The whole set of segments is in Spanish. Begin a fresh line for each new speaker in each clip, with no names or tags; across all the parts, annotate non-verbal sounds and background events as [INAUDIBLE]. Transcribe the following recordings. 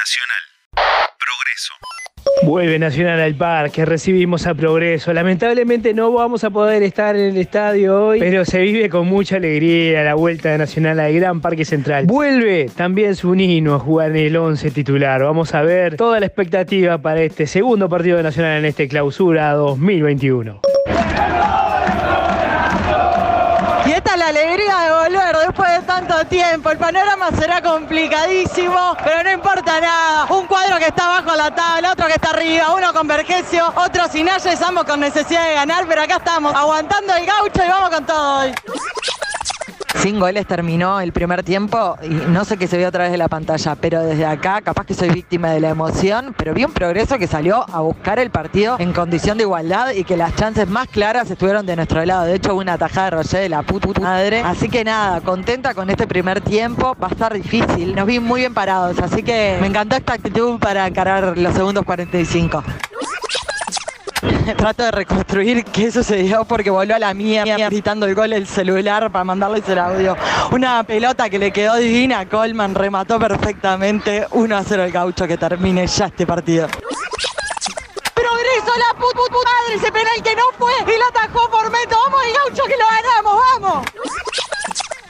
Nacional. Progreso.
Vuelve Nacional al parque, recibimos a Progreso. Lamentablemente no vamos a poder estar en el estadio hoy, pero se vive con mucha alegría la vuelta de Nacional al Gran Parque Central. Vuelve también su Nino a jugar en el 11 titular. Vamos a ver toda la expectativa para este segundo partido de Nacional en este clausura 2021.
Y esta es la alegría de de tanto tiempo. El panorama será complicadísimo, pero no importa nada. Un cuadro que está abajo la tabla, otro que está arriba, uno con Vergesio, otro sin Ayes, ambos con necesidad de ganar, pero acá estamos aguantando el gaucho y vamos con todo hoy. Sin goles terminó el primer tiempo y no sé qué se vio a través de la pantalla, pero desde acá capaz que soy víctima de la emoción, pero vi un progreso que salió a buscar el partido en condición de igualdad y que las chances más claras estuvieron de nuestro lado. De hecho, hubo una tajada de Roger de la puta madre. Así que nada, contenta con este primer tiempo. Va a estar difícil. Nos vi muy bien parados, así que me encantó esta actitud para encarar los segundos 45. [LAUGHS] Trato de reconstruir qué sucedió porque volvió a la mía gritando el gol el celular para mandarles el audio. Una pelota que le quedó divina. Coleman remató perfectamente 1 a 0 el gaucho que termine ya este partido. Progreso la put, put, put madre, ese penal que no fue y lo atajó por meto. Vamos el gaucho que lo ganamos, vamos.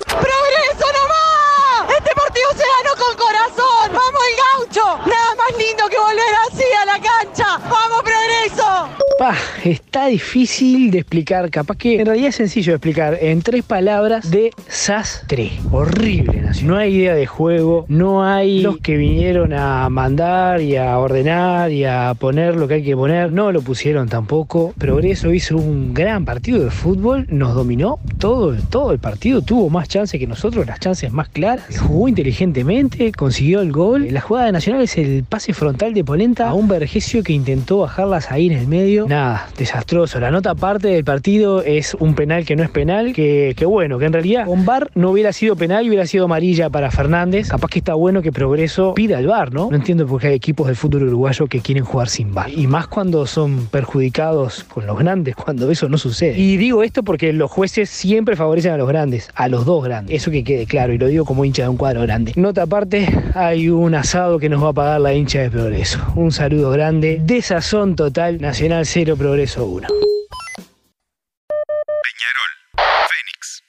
Progreso nomás. Este partido se ganó con corazón.
Está difícil de explicar, capaz que en realidad es sencillo de explicar en tres palabras de sastre. Horrible, Nacional. No hay idea de juego, no hay los que vinieron a mandar y a ordenar y a poner lo que hay que poner, no lo pusieron tampoco. Progreso hizo un gran partido de fútbol, nos dominó todo, todo el partido, tuvo más chances que nosotros, las chances más claras, jugó inteligentemente, consiguió el gol. La jugada de Nacional es el pase frontal de Polenta a un Vergesio que intentó bajarlas ahí en el medio. Nada, desastroso. La nota aparte del partido es un penal que no es penal, que, bueno, que en realidad con VAR no hubiera sido penal hubiera sido amarilla para Fernández. Capaz que está bueno que Progreso pida el VAR, ¿no? No entiendo por qué hay equipos del fútbol uruguayo que quieren jugar sin VAR. Y más cuando son perjudicados con los grandes, cuando eso no sucede. Y digo esto porque los jueces siempre favorecen a los grandes, a los dos grandes. Eso que quede claro, y lo digo como hincha de un cuadro grande. Nota aparte, hay un asado que nos va a pagar la hincha de Progreso. Un saludo grande, de sazón total, Nacional 0, Progreso 1.
Peñarol. Fénix.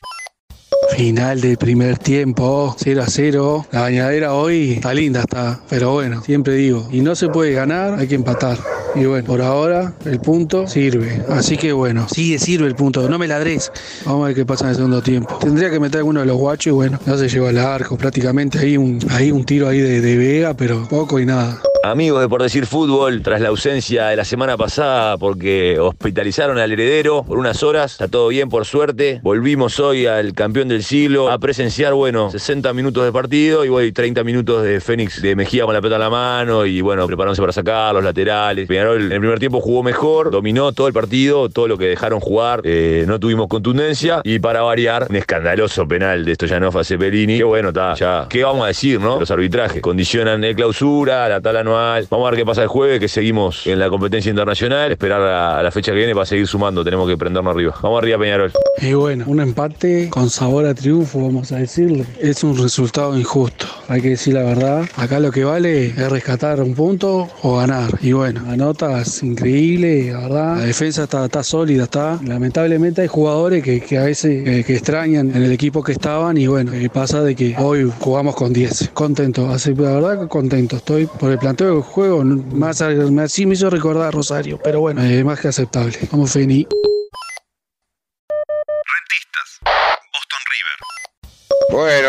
Final del primer tiempo, 0 a 0. La bañadera hoy está linda, está, pero bueno, siempre digo, y no se puede ganar, hay que empatar. Y bueno, por ahora el punto sirve. Así que bueno, sigue, sirve el punto. No me ladres. Vamos a ver qué pasa en el segundo tiempo. Tendría que meter alguno de los guachos y bueno, no se llegó al arco. Prácticamente ahí un, ahí un tiro ahí de, de Vega, pero poco y nada.
Amigos de Por Decir Fútbol, tras la ausencia de la semana pasada porque hospitalizaron al heredero por unas horas, está todo bien por suerte. Volvimos hoy al campeón del siglo a presenciar, bueno, 60 minutos de partido y bueno, 30 minutos de Fénix de Mejía con la pelota en la mano y bueno, preparándose para sacar los laterales. Peñarol en el primer tiempo jugó mejor, dominó todo el partido, todo lo que dejaron jugar, eh, no tuvimos contundencia y para variar, un escandaloso penal de Stoyanov a Cepelini. Que bueno, está, ya, ¿qué vamos a decir, no? Los arbitrajes condicionan el clausura, la tabla Vamos a ver qué pasa el jueves, que seguimos en la competencia internacional. Esperar a, la fecha que viene para seguir sumando. Tenemos que prendernos arriba. Vamos arriba, Peñarol.
Y bueno, un empate con sabor a triunfo, vamos a decirlo. Es un resultado injusto, hay que decir la verdad. Acá lo que vale es rescatar un punto o ganar. Y bueno, la nota es increíble, la verdad. La defensa está, está sólida, está. Lamentablemente hay jugadores que, que a veces eh, que extrañan en el equipo que estaban y bueno, eh, pasa de que hoy jugamos con 10. Contento, así la verdad contento estoy por el planteo del juego. Más, más sí me hizo recordar a Rosario, pero bueno, eh, más que aceptable. Vamos, Feni.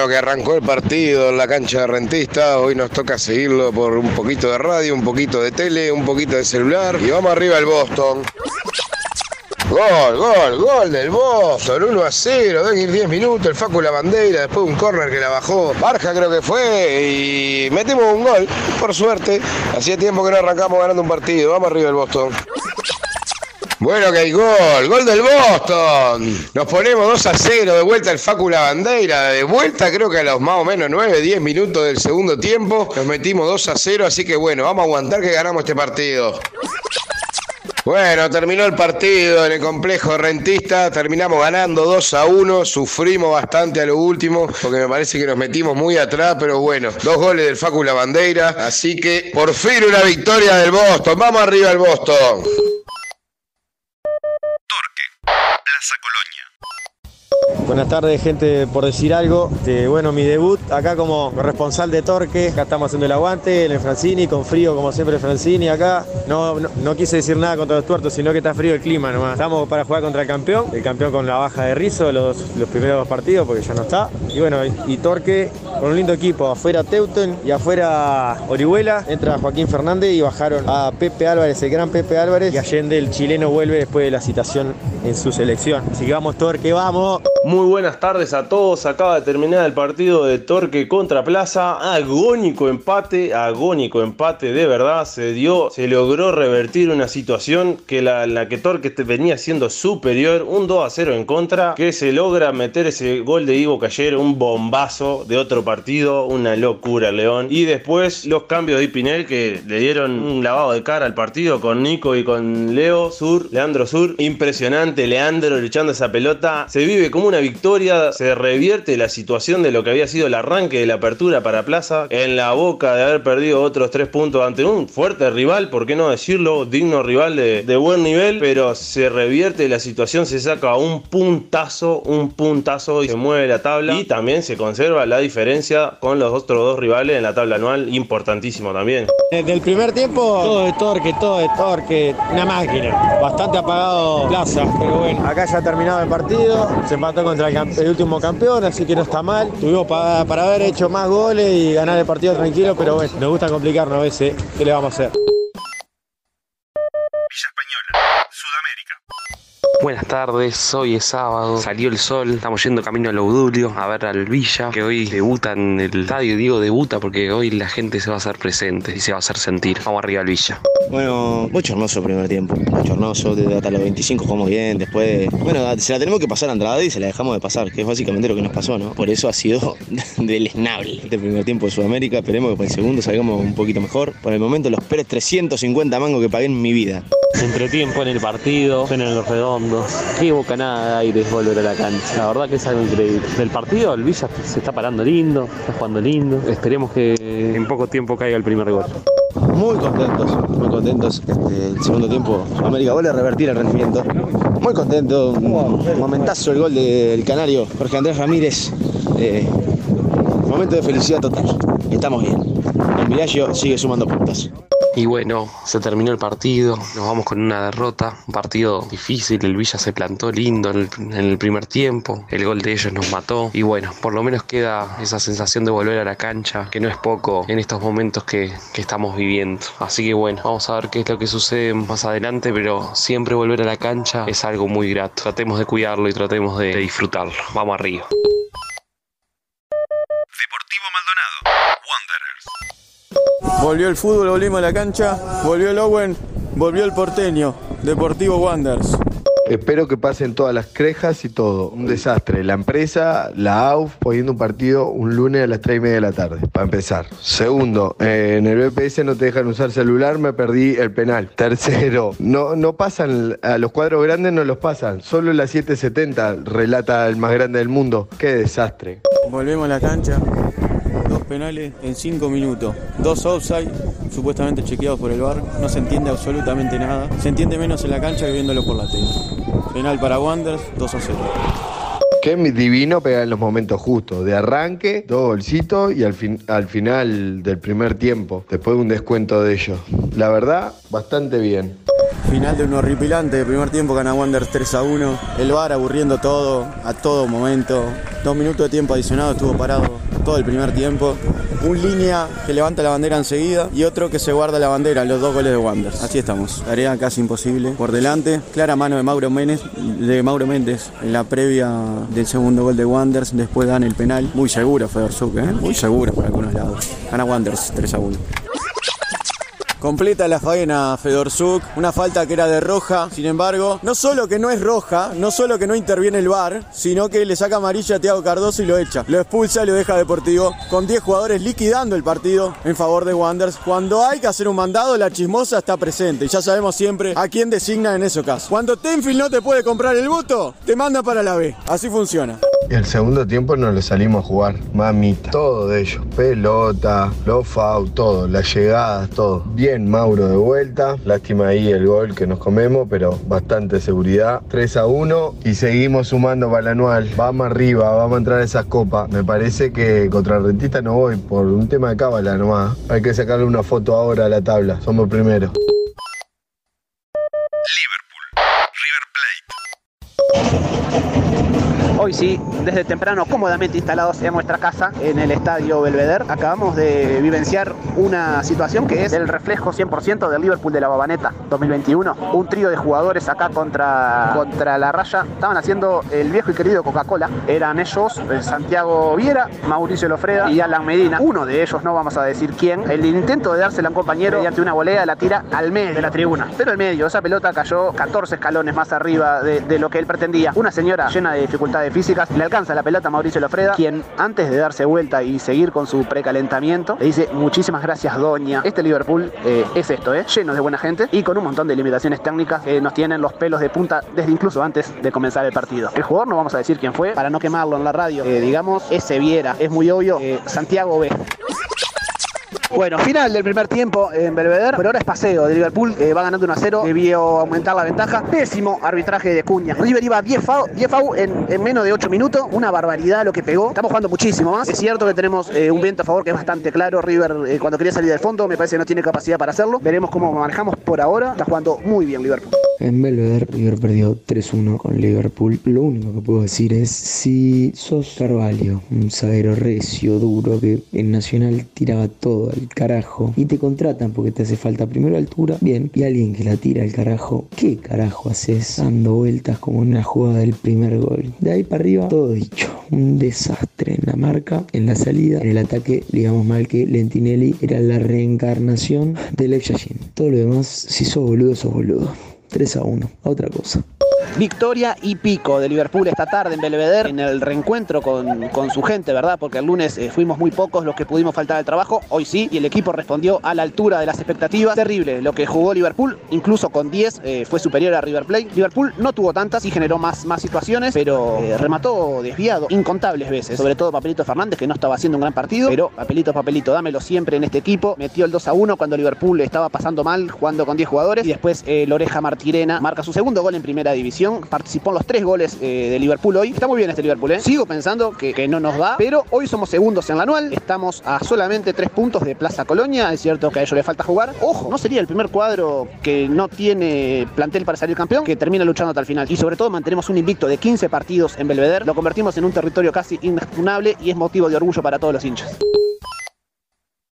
Que arrancó el partido en la cancha de rentista, hoy nos toca seguirlo por un poquito de radio, un poquito de tele, un poquito de celular y vamos arriba el Boston. Gol, gol, gol del Boston, 1 a 0, deben ir 10 minutos, el Facu la bandera, después un córner que la bajó, Barja creo que fue y metimos un gol, por suerte, hacía tiempo que no arrancamos ganando un partido, vamos arriba el Boston. Bueno que hay gol, gol del Boston. Nos ponemos 2 a 0, de vuelta el Facu la bandera, de vuelta creo que a los más o menos 9, 10 minutos del segundo tiempo, nos metimos 2 a 0, así que bueno, vamos a aguantar que ganamos este partido. Bueno, terminó el partido en el complejo rentista, terminamos ganando 2 a 1, sufrimos bastante a lo último, porque me parece que nos metimos muy atrás, pero bueno, dos goles del Facu La Bandera, así que por fin una victoria del Boston, vamos arriba el Boston.
Buenas tardes, gente, por decir algo. Este, bueno, mi debut acá como corresponsal de Torque. Acá estamos haciendo el aguante en el Francini, con frío como siempre Francini acá. No, no, quise decir nada contra los tuertos, sino que está frío el clima nomás. Estamos para jugar contra el campeón, el campeón con la baja de Rizo los, los primeros dos partidos porque ya no está. Y bueno, y Torque con un lindo equipo. Afuera Teuten y afuera Orihuela. Entra Joaquín Fernández y bajaron a Pepe Álvarez, el gran Pepe Álvarez. Y Allende, el chileno, vuelve después de la citación en su selección. Así que vamos, Torque, vamos.
Muy buenas tardes a todos. Acaba de terminar el partido de Torque contra Plaza. Agónico empate, agónico empate de verdad. Se dio, se logró revertir una situación que la, que Torque venía siendo superior. Un 2 a 0 en contra. Que se logra meter ese gol de Ivo Cayer, un bombazo de otro partido. Una locura, León. Y después los cambios de Pinel que le dieron un lavado de cara al partido con Nico y con Leo Sur, Leandro Sur. Impresionante, Leandro luchando esa pelota. Se vive como una victoria, se revierte la situación de lo que había sido el arranque de la apertura para Plaza. En la boca de haber perdido otros tres puntos ante un fuerte rival, por qué no decirlo, digno rival de, de buen nivel. Pero se revierte la situación, se saca un puntazo, un puntazo y se mueve la tabla. Y también se conserva la diferencia con los otros dos rivales en la tabla anual, importantísimo también.
Desde el primer tiempo, todo de torque, todo de torque, una máquina. Bastante apagado Plaza, pero bueno. Acá ya ha terminado el partido, se empató contra el, el último campeón, así que no está mal. Tuvimos para, para haber hecho más goles y ganar el partido tranquilo, pero bueno, nos gusta complicarnos a veces. ¿Qué le vamos a hacer?
Buenas tardes, hoy es sábado, salió el sol, estamos yendo camino a Laudulio a ver al Villa, que hoy debuta en el estadio, digo debuta porque hoy la gente se va a hacer presente y se va a hacer sentir. Vamos arriba al Villa.
Bueno, bochornoso el primer tiempo. Bochornoso, desde hasta los 25 jugamos bien. Después, bueno, se la tenemos que pasar a Andrade y se la dejamos de pasar, que es básicamente lo que nos pasó, ¿no? Por eso ha sido [LAUGHS] deleznable este primer tiempo de Sudamérica. Esperemos que para el segundo salgamos un poquito mejor. Por el momento, los Pérez 350 mangos que pagué en mi vida.
Entretiempo en el partido, en los redondos. Qué bocanada de aire es volver a la cancha. La verdad que es algo increíble. Del partido, el Villa se está parando lindo, está jugando lindo. Esperemos que en poco tiempo caiga el primer gol.
Muy contentos, muy contentos. Este, el segundo tiempo, Sudamérica vuelve a revertir el rendimiento. Muy contento, un momentazo el gol del canario Jorge Andrés Ramírez. Eh, momento de felicidad total. Estamos bien. El Mirallo sigue sumando puntos.
Y bueno, se terminó el partido, nos vamos con una derrota, un partido difícil, el Villa se plantó lindo en el, primer tiempo, el gol de ellos nos mató y bueno, por lo menos queda esa sensación de volver a la cancha, que no es poco en estos momentos que, que estamos viviendo. Así que bueno, vamos a ver qué es lo que sucede más adelante, pero siempre volver a la cancha es algo muy grato. Tratemos de cuidarlo y tratemos de, de disfrutarlo. Vamos arriba.
Deportivo Maldonado.
Volvió el fútbol, volvimos a la cancha, volvió el Owen, volvió el porteño, Deportivo Wanderers.
Espero que pasen todas las crejas y todo. Un desastre. La empresa, la AUF, poniendo un partido un lunes a las 3 y media de la tarde, para empezar. Segundo, eh, en el BPS no te dejan usar celular, me perdí el penal. Tercero, no, no pasan, a los cuadros grandes no los pasan. Solo la 770 relata el más grande del mundo. Qué desastre.
Volvemos a la cancha, penales en cinco minutos, dos offside, supuestamente chequeados por el bar, no se entiende absolutamente nada, se entiende menos en la cancha que viéndolo por la tele. Penal para Wanderers, 2 a 0.
Qué divino pegar en los momentos justos. De arranque, dos golcitos y al, fin, al final del primer tiempo, después de un descuento de ellos. La verdad, bastante bien.
Final de un horripilante, de primer tiempo gana Wanderers 3 a 1, el bar aburriendo todo, a todo momento, dos minutos de tiempo adicionado, estuvo parado todo el primer tiempo. Un línea que levanta la bandera enseguida y otro que se guarda la bandera, los dos goles de Wanderers. Así estamos. Tarea casi imposible. Por delante, clara mano de Mauro Méndez, de Mauro Méndez en la previa del segundo gol de Wanderers. Después dan el penal. Muy seguro fue Orzuk, ¿eh? Muy seguro por algunos lados. Gana Wanderers 3 a 1. Completa la faena Fedorzuk, una falta que era de roja, sin embargo, no solo que no es roja, no solo que no interviene el VAR, sino que le saca amarilla a Thiago Cardoso y lo echa. Lo expulsa y lo deja deportivo, con 10 jugadores liquidando el partido en favor de Wanderers. Cuando hay que hacer un mandado, la chismosa está presente y ya sabemos siempre a quién designa en ese caso. Cuando Tenfield no te puede comprar el voto, te manda para la B. Así funciona.
El segundo tiempo nos lo salimos a jugar, mamita. Todo de ellos, pelota, los foul, todo, las llegadas, todo. Bien Mauro de vuelta, lástima ahí el gol que nos comemos, pero bastante seguridad. 3 a 1 y seguimos sumando para el anual. Vamos arriba, vamos a entrar a esas copas. Me parece que contra Rentista no voy por un tema de cábala nomás. Hay que sacarle una foto ahora a la tabla, somos primeros.
Hoy sí, desde temprano cómodamente instalados en nuestra casa, en el estadio Belvedere, acabamos de vivenciar una situación que es el reflejo 100% del Liverpool de la Babaneta 2021. Un trío de jugadores acá contra, contra la raya. Estaban haciendo el viejo y querido Coca-Cola. Eran ellos, eh, Santiago Viera, Mauricio Lofreda y Alan Medina. Uno de ellos, no vamos a decir quién, el intento de dársela a un compañero mediante una volea la tira al medio de la tribuna. Pero el medio, esa pelota cayó 14 escalones más arriba de, de lo que él pretendía. Una señora llena de dificultades físicas le alcanza la pelota Mauricio Lofreda, quien antes de darse vuelta y seguir con su precalentamiento, le dice muchísimas gracias doña. Este Liverpool eh, es esto, ¿eh? lleno de buena gente y con un montón de limitaciones técnicas que nos tienen los pelos de punta desde incluso antes de comenzar el partido. El jugador no vamos a decir quién fue para no quemarlo en la radio. Eh, digamos, ese Viera, es muy obvio, eh, Santiago B. Bueno, final del primer tiempo en Belvedere, pero ahora es paseo de Liverpool, va ganando 1 a 0, debió aumentar la ventaja. Pésimo arbitraje de Cuña. River iba 10 FAU, 10 FAU en, en menos de 8 minutos, una barbaridad lo que pegó. Estamos jugando muchísimo más. Es cierto que tenemos eh, un viento a favor que es bastante claro. River eh, cuando quería salir del fondo me parece que no tiene capacidad para hacerlo. Veremos cómo manejamos por ahora. Está jugando muy bien Liverpool.
En Belvedere, River perdió 3-1 con Liverpool. Lo único que puedo decir es si sos Carvalho, un zaguero recio, duro, que en Nacional tiraba todo al carajo y te contratan porque te hace falta primero altura, bien, y alguien que la tira al carajo, ¿qué carajo haces dando vueltas como en la jugada del primer gol? De ahí para arriba, todo dicho. Un desastre en la marca, en la salida, en el ataque, digamos mal que Lentinelli era la reencarnación del Yashin. Todo lo demás, si sos boludo, sos boludo. 3 a 1, a otra cosa.
Victoria y pico de Liverpool esta tarde en Belvedere en el reencuentro con, con su gente, ¿verdad? Porque el lunes eh, fuimos muy pocos los que pudimos faltar al trabajo, hoy sí, y el equipo respondió a la altura de las expectativas. Terrible lo que jugó Liverpool, incluso con 10 eh, fue superior a River Plate. Liverpool no tuvo tantas y generó más, más situaciones, pero eh, remató desviado incontables veces, sobre todo Papelito Fernández que no estaba haciendo un gran partido, pero Papelito, Papelito, dámelo siempre en este equipo. Metió el 2 a 1 cuando Liverpool estaba pasando mal, jugando con 10 jugadores, y después Loreja Martirena marca su segundo gol en primera división participó en los tres goles eh, de Liverpool hoy. Está muy bien este Liverpool, ¿eh? Sigo pensando que, que, no nos da, pero hoy somos segundos en la anual. Estamos a solamente tres puntos de Plaza Colonia. Es cierto que a ellos le falta jugar. Ojo, no sería el primer cuadro que no tiene plantel para salir campeón, que termina luchando hasta el final. Y sobre todo mantenemos un invicto de 15 partidos en Belvedere. Lo convertimos en un territorio casi inexpugnable y es motivo de orgullo para todos los hinchas.